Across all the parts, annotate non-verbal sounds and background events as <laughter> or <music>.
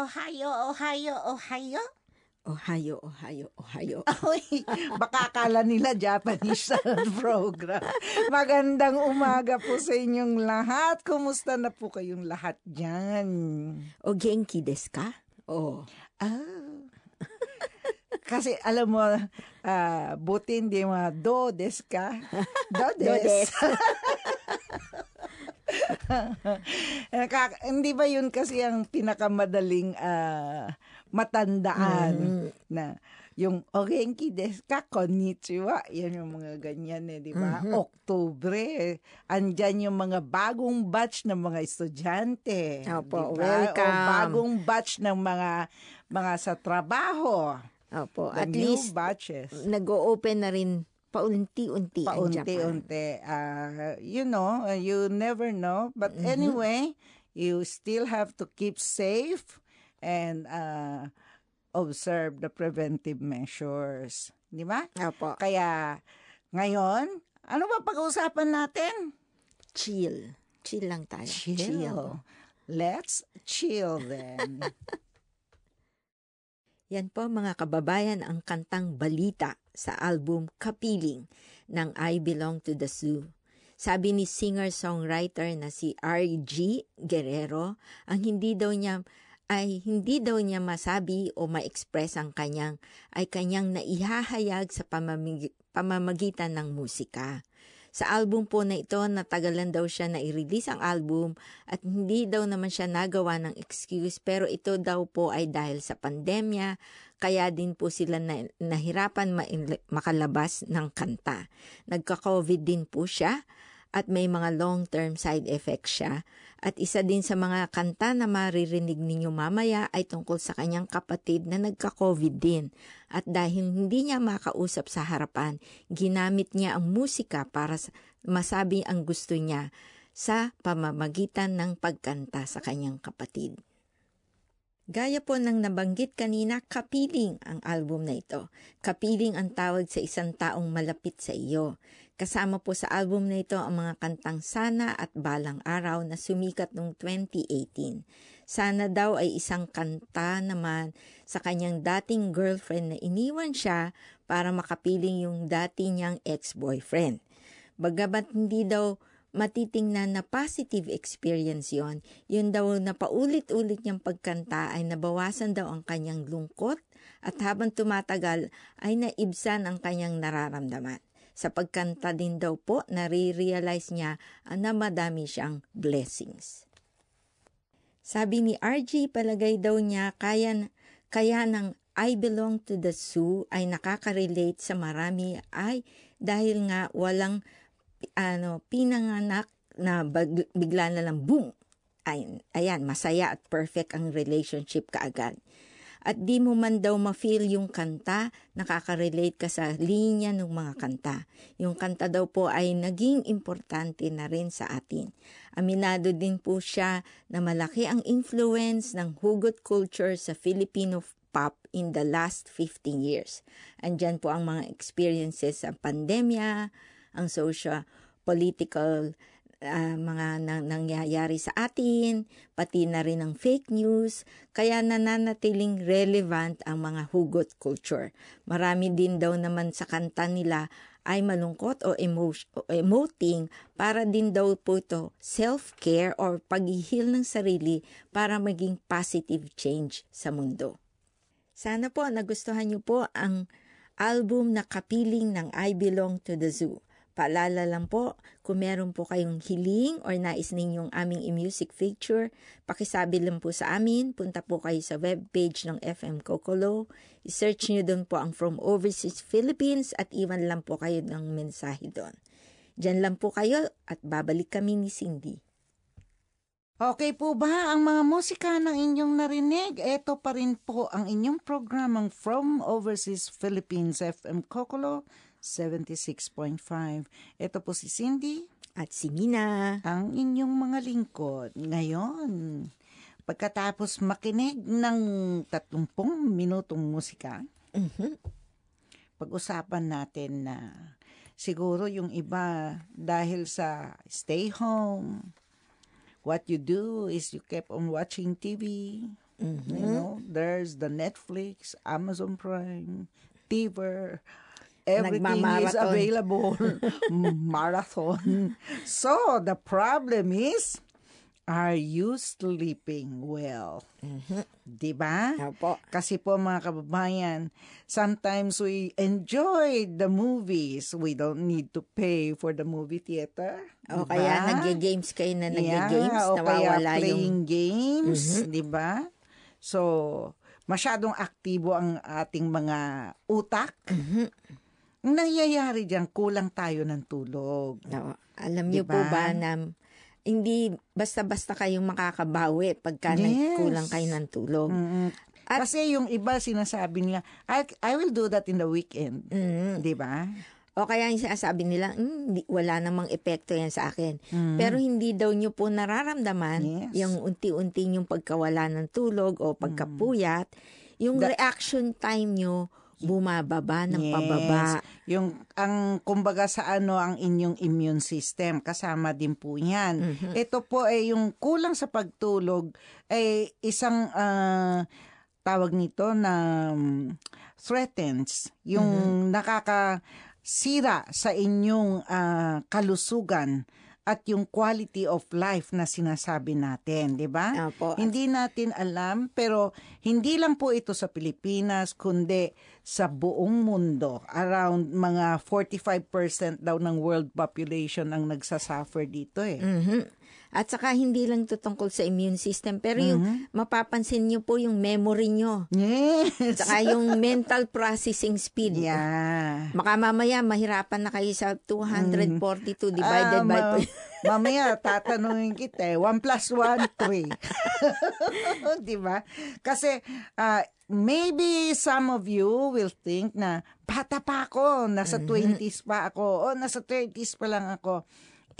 Ohio, Ohio, Ohio. Ohio, Ohio, Ohio. <laughs> Uy, baka akala nila Japanese <laughs> program. Magandang umaga po sa inyong lahat. Kumusta na po kayong lahat dyan? O genki desu ka? Oh. Ah. <laughs> Kasi alam mo, uh, buti hindi mga do des ka. Do des. Do des. <laughs> Nakaka- hindi ba yun kasi ang pinakamadaling ah, matandaan Mm. na yung ogenki desu ka, konnichiwa, yan yung mga ganyan eh, di ba? Oktubre, eh, andyan yung mga bagong batch ng mga estudyante. Opo, di ba? welcome. O bagong batch ng mga mga sa trabaho. Opo, The at least batches. nag-o-open na rin paunti-unti ang Japan. paunti-unti. Ah, you know, uh, you never know. But Mm-hmm. anyway, you still have to keep safe and uh, observe the preventive measures. Di ba? Opo, Kaya, ngayon, ano ba pag-uusapan natin? chill. Chill lang tayo. Chill. Let's chill then. <laughs> Yan po mga kababayan ang kantang Balita sa album Kapiling ng I Belong to the Zoo. Sabi ni singer-songwriter na si R.G. Guerrero, ang hindi daw niya ay hindi daw niya masabi o ma-express ang kanyang ay kanyang naihahayag sa pamamig- pamamagitan ng musika. Sa album po na ito, natagalan daw siya na i-release ang album at hindi daw naman siya nagawa ng excuse pero ito daw po ay dahil sa pandemya kaya din po sila na, nahirapan ma- makalabas ng kanta. Nagka-COVID din po siya at may mga long-term side effects siya. At isa din sa mga kanta na maririnig ninyo mamaya ay tungkol sa kanyang kapatid na nagka-COVID din. At dahil hindi niya makausap sa harapan, ginamit niya ang musika para masabi ang gusto niya sa pamamagitan ng pagkanta sa kanyang kapatid. Gaya po ng nabanggit kanina, kapiling ang album na ito. Kapiling ang tawag sa isang taong malapit sa iyo. Kasama po sa album na ito ang mga kantang Sana at Balang Araw na sumikat noong 2018. Sana daw ay isang kanta naman sa kanyang dating girlfriend na iniwan siya para makapiling yung dati niyang ex-boyfriend. Bagamat hindi daw matitingnan na positive experience yon, yun daw na paulit-ulit niyang pagkanta ay nabawasan daw ang kanyang lungkot at habang tumatagal ay naibsan ang kanyang nararamdaman. Sa pagkanta din daw po, nare-realize niya na madami siyang blessings. Sabi ni RG, palagay daw niya kaya, kaya ng I belong to the zoo ay nakaka-relate sa marami ay dahil nga walang ano, pinanganak na bag, bigla na lang boom. Ayan, ayan, masaya at perfect ang relationship kaagad. At di mo man daw ma-feel yung kanta, nakaka-relate ka sa linya ng mga kanta. Yung kanta daw po ay naging importante na rin sa atin. Aminado din po siya na malaki ang influence ng hugot culture sa Filipino pop in the last 15 years. Andyan po ang mga experiences sa pandemya, ang social political uh, mga nang, nangyayari sa atin, pati na rin ang fake news, kaya nananatiling relevant ang mga hugot culture. Marami din daw naman sa kanta nila ay malungkot o, emo- o emoting para din daw po ito self-care or paghihil ng sarili para maging positive change sa mundo. Sana po nagustuhan niyo po ang album na kapiling ng I Belong to the Zoo. Paalala lang po, kung meron po kayong hiling or nais ninyong aming i-music feature, pakisabi lang po sa amin, punta po kayo sa webpage ng FM Kokolo, i-search nyo doon po ang From Overseas Philippines at iwan lang po kayo ng mensahe doon. Diyan lang po kayo at babalik kami ni Cindy. Okay po ba ang mga musika ng inyong narinig? Ito pa rin po ang inyong programang From Overseas Philippines FM Kokolo 76.5. Ito po si Cindy. At si Mina. Ang inyong mga lingkod. Ngayon, pagkatapos makinig ng 30 minutong musika, Mhm. pag-usapan natin na siguro yung iba dahil sa stay home, what you do is you kept on watching TV, Mhm. you know, there's the Netflix, Amazon Prime, TVer, everything is available. <laughs> Marathon. So, the problem is, are you sleeping well? Di ba? Opo. Kasi po mga kababayan, sometimes we enjoy the movies. We don't need to pay for the movie theater. O Diba? kaya nagge-games kayo na nagge-games, Yeah, o kaya nawawala playing yung... games, di ba? So, masyadong aktibo ang ating mga utak. Ang nangyayari diyan, kulang tayo ng tulog. Oo. Alam niyo Diba? po ba na hindi basta-basta kayong makakabawi pagka Yes. nagkulang kayo ng tulog. Mm-mm. At- Kasi yung iba sinasabi nila, I, I will do that in the weekend. Mm. Di ba? O kaya yung sinasabi nila, "Hmm, di- wala namang epekto yan sa akin. Mm. Pero hindi daw nyo po nararamdaman Yes. yung unti-unti yung pagkawala ng tulog o pagkapuyat. Yung Mm. The- reaction time nyo bumababa ng Yes. pababa. Yung ang kumbaga sa ano ang inyong immune system kasama din po 'yan. Mhm. Ito po ay yung kulang sa pagtulog ay isang ah, tawag nito na um, threatens yung nakakasira sa inyong ah, kalusugan at yung quality of life na sinasabi natin, 'di ba? Opo. Hindi natin alam pero hindi lang po ito sa Pilipinas kundi sa buong mundo. Around mga 45% daw ng world population ang nagsasuffer dito eh. Mhm. At saka hindi lang ito tungkol sa immune system, pero yung Mm-hmm. mapapansin nyo po yung memory nyo. Yes. Saka yung mental processing speed. Yeah. Baka mamaya mahirapan na kayo sa 242 divided Ah, by... ma- <laughs> mamaya tatanungin kita eh, 1 plus 1, 3. <laughs> Di ba? Kasi ah, maybe some of you will think na bata pa ako, nasa 20s pa ako, o nasa 30s pa lang ako.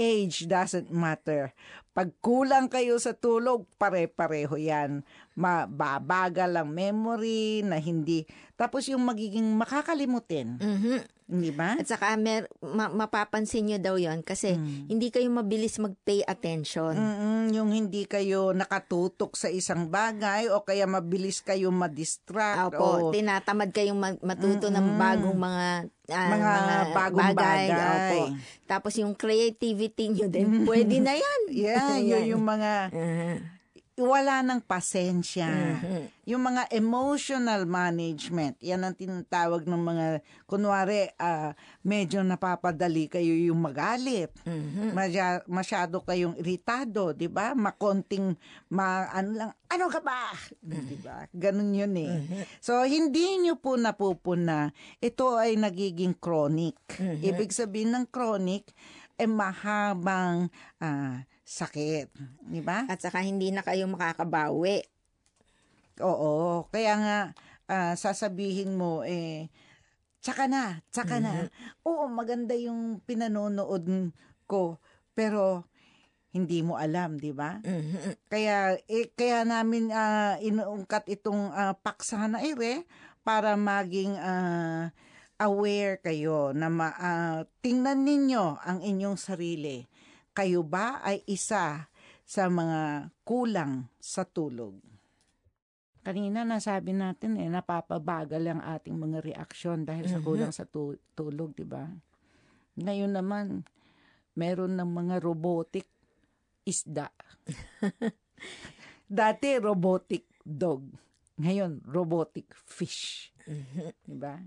Age doesn't matter. Pag kulang kayo sa tulog, pare-pareho yan. Mababagal ang memory na hindi. Tapos yung magiging makakalimutin. Mhm. Di ba? At saka mer- ma- mapapansin nyo daw yon kasi Hmm. hindi kayo mabilis mag-pay attention. Mm-mm, yung hindi kayo nakatutok sa isang bagay o kaya mabilis kayo ma-distract Opo, o tinatamad kayong ma- matuto ng bagong mga ah, Mga bagong bagay. Opo. Tapos yung creativity nyo din, pwede na yan. <laughs> yun yung mga Mhm. wala ng pasensya. Mhm. Yung mga emotional management, yan ang tinatawag ng mga, kunwari, ah, medyo napapadali kayo yung magalit. Mhm. Masya- masyado kayong iritado, 'di ba? Makonting ma ano lang, ano ka ba? 'Di ba? Ganun 'yun eh. So hindi niyo po napupuna. Ito ay nagiging chronic. Ibig sabihin ng chronic ay mahabang ah, sakit, 'di ba? At saka hindi na kayo makakabawi. Oo, kaya nga ah, sasabihin mo eh tsaka na, tsaka na. Oo, maganda yung pinanonood ko, pero hindi mo alam, 'di ba? Mhm. Kaya eh, kaya namin ah, inuungkat itong ah, paksa na ire para maging ah, aware kayo na ma, ah, tingnan ninyo ang inyong sarili. Kayo ba ay isa sa mga kulang sa tulog? Kanina nasabi natin eh, napapabagal ang ating mga reaksyon dahil sa kulang sa tu- tulog, di ba? Ngayon naman, meron ng mga robotic isda. <laughs> Dati robotic dog. Ngayon, robotic fish. Di ba?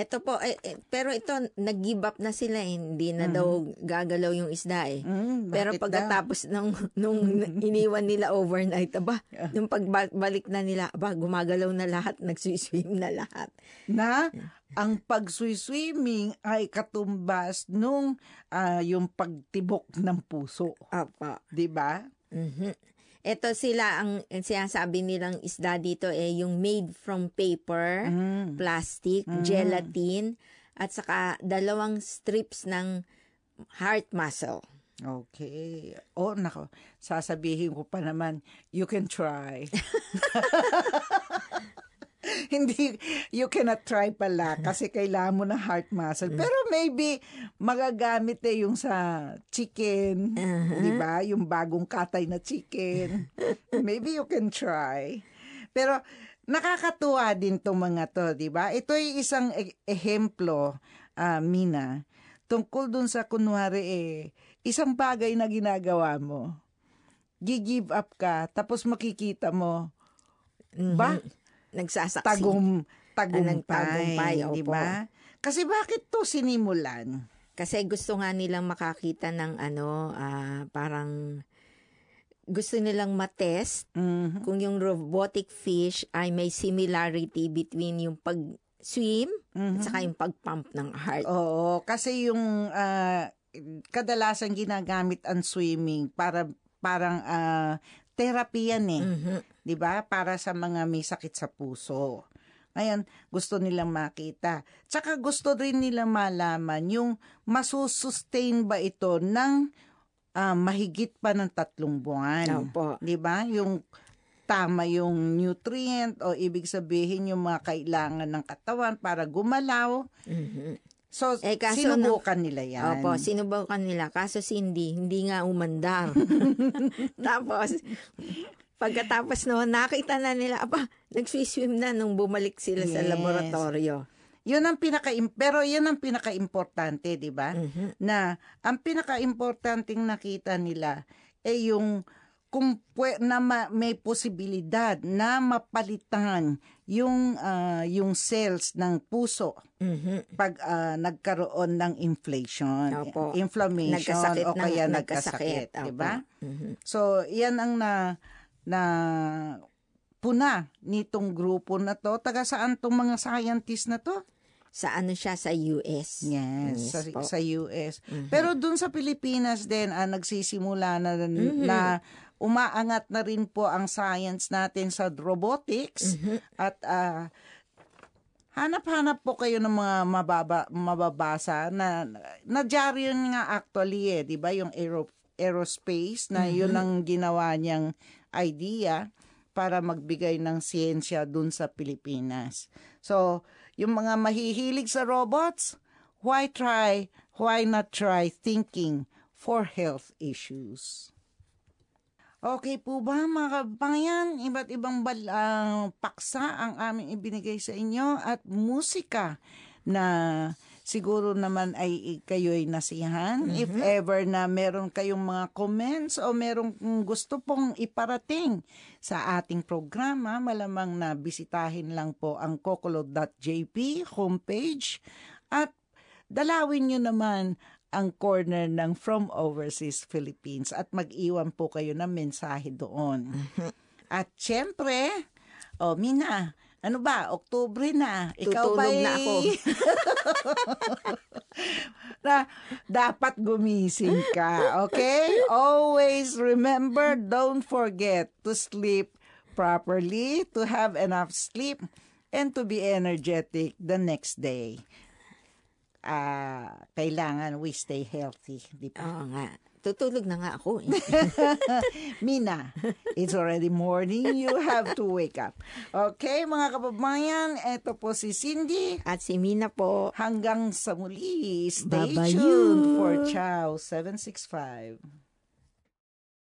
Ito po, eh, eh, pero ito, nag-give up na sila eh. Hindi na daw gagalaw yung isda eh. Mm, Pero bakit daw? pagkatapos nung, <laughs> nung iniwan nila overnight, aba, nung pagbalik na nila, aba, gumagalaw na lahat, nagsiswim na lahat. na ang pagswi-swimming ay katumbas nung ah, yung pagtibok ng puso. Apa. Di ba? Mhm. Ito sila, ang sinasabi nilang isda dito eh, yung made from paper, Mm. plastic, gelatin, at saka dalawang strips ng heart muscle. Okay. Oh, nako. Sasabihin ko pa naman, you can try. <laughs> <laughs> Hindi, you cannot try pala <laughs> kasi kailangan mo ng heart muscle. Pero maybe magagamit eh yung sa chicken, di ba? Yung bagong katay na chicken. <laughs> maybe you can try. Pero nakakatuwa din tong mga to, di ba? Ito ay isang e- ehemplo, ah, Mina, tungkol dun sa kunwari eh, isang bagay na ginagawa mo. Gi-give up ka, tapos makikita mo, Mhm. ba? Nagsasaksi. Tagum, tagumpay, tagumpay, di opo. ba? Kasi bakit to sinimulan? Kasi gusto nga nilang makakita ng ano, ah, parang gusto nilang matest Mhm. kung yung robotic fish ay may similarity between yung pag-swim Mhm. at saka yung pag-pump ng heart. Oo, kasi yung ah, kadalasan ginagamit ang swimming para parang ah, therapy yan eh. Mhm. 'di ba? Para sa mga may sakit sa puso. Ngayon, gusto nilang makita. Tsaka gusto rin nila malaman yung masusustain ba ito ng ah, mahigit pa ng tatlong buwan. Opo. 'Di ba? Yung tama yung nutrient o ibig sabihin yung mga kailangan ng katawan para gumalaw. Mhm. So, Eh, kaso sinubukan nila yan. Opo, sinubukan nila. Kaso si hindi, hindi nga umandar. <laughs> Tapos, pagkatapos noon, nakita na nila, aba, nagsiswim na nung bumalik sila sa Yes. laboratorio. Yun ang pinaka pero yun ang pinaka-importante, 'di ba? Mhm. Na ang pinaka-importanting nakita nila ay yung kung pwe, na ma- may posibilidad na mapalitan yung ah, yung cells ng puso Mhm. pag ah, nagkaroon ng inflation, Opo. inflammation Nagkasakit o ng- kaya nagkasakit, nagkasakit, 'di ba? Mhm. So, yan ang na na puna nitong grupo na to. Taga saan tong mga scientists na to? Sa ano siya, sa US. Yes, sa, po. sa US. Mhm. Pero dun sa Pilipinas din, ah, nagsisimula na, Mhm. na umaangat na rin po ang science natin sa robotics Mhm. at ah, hanap-hanap po kayo ng mga mababa, mababasa na nadyari yun nga actually eh, di ba yung aero, aerospace na yun ang ginawa niyang idea para magbigay ng siyensya dun sa Pilipinas. So, yung mga mahihilig sa robots, why try, why not try thinking for health issues? Okay po ba mga kabayan? Iba't ibang bal- ah, paksa ang aming ibinigay sa inyo at musika na siguro naman ay kayo'y nasihan. If ever na meron kayong mga comments o meron gusto pong iparating sa ating programa, malamang na bisitahin lang po ang kokolo.jp homepage at dalawin nyo naman ang corner ng From Overseas Philippines at mag-iwan po kayo ng mensahe doon. At syempre, oh Mina, ano ba, Oktubre na. Ikaw Tutulog ba'y- na ako. <laughs> na dapat gumising ka, okay? Always remember, don't forget to sleep properly, to have enough sleep, and to be energetic the next day. Ah, kailangan we stay healthy, di ba? Oo nga. Tutulog na nga ako. eh. <laughs> Mina, it's already morning. You have to wake up. Okay, mga kababayan, eto po si Cindy. At si Mina po, Hanggang sa muli, stay Babayu. tuned for Chow 765.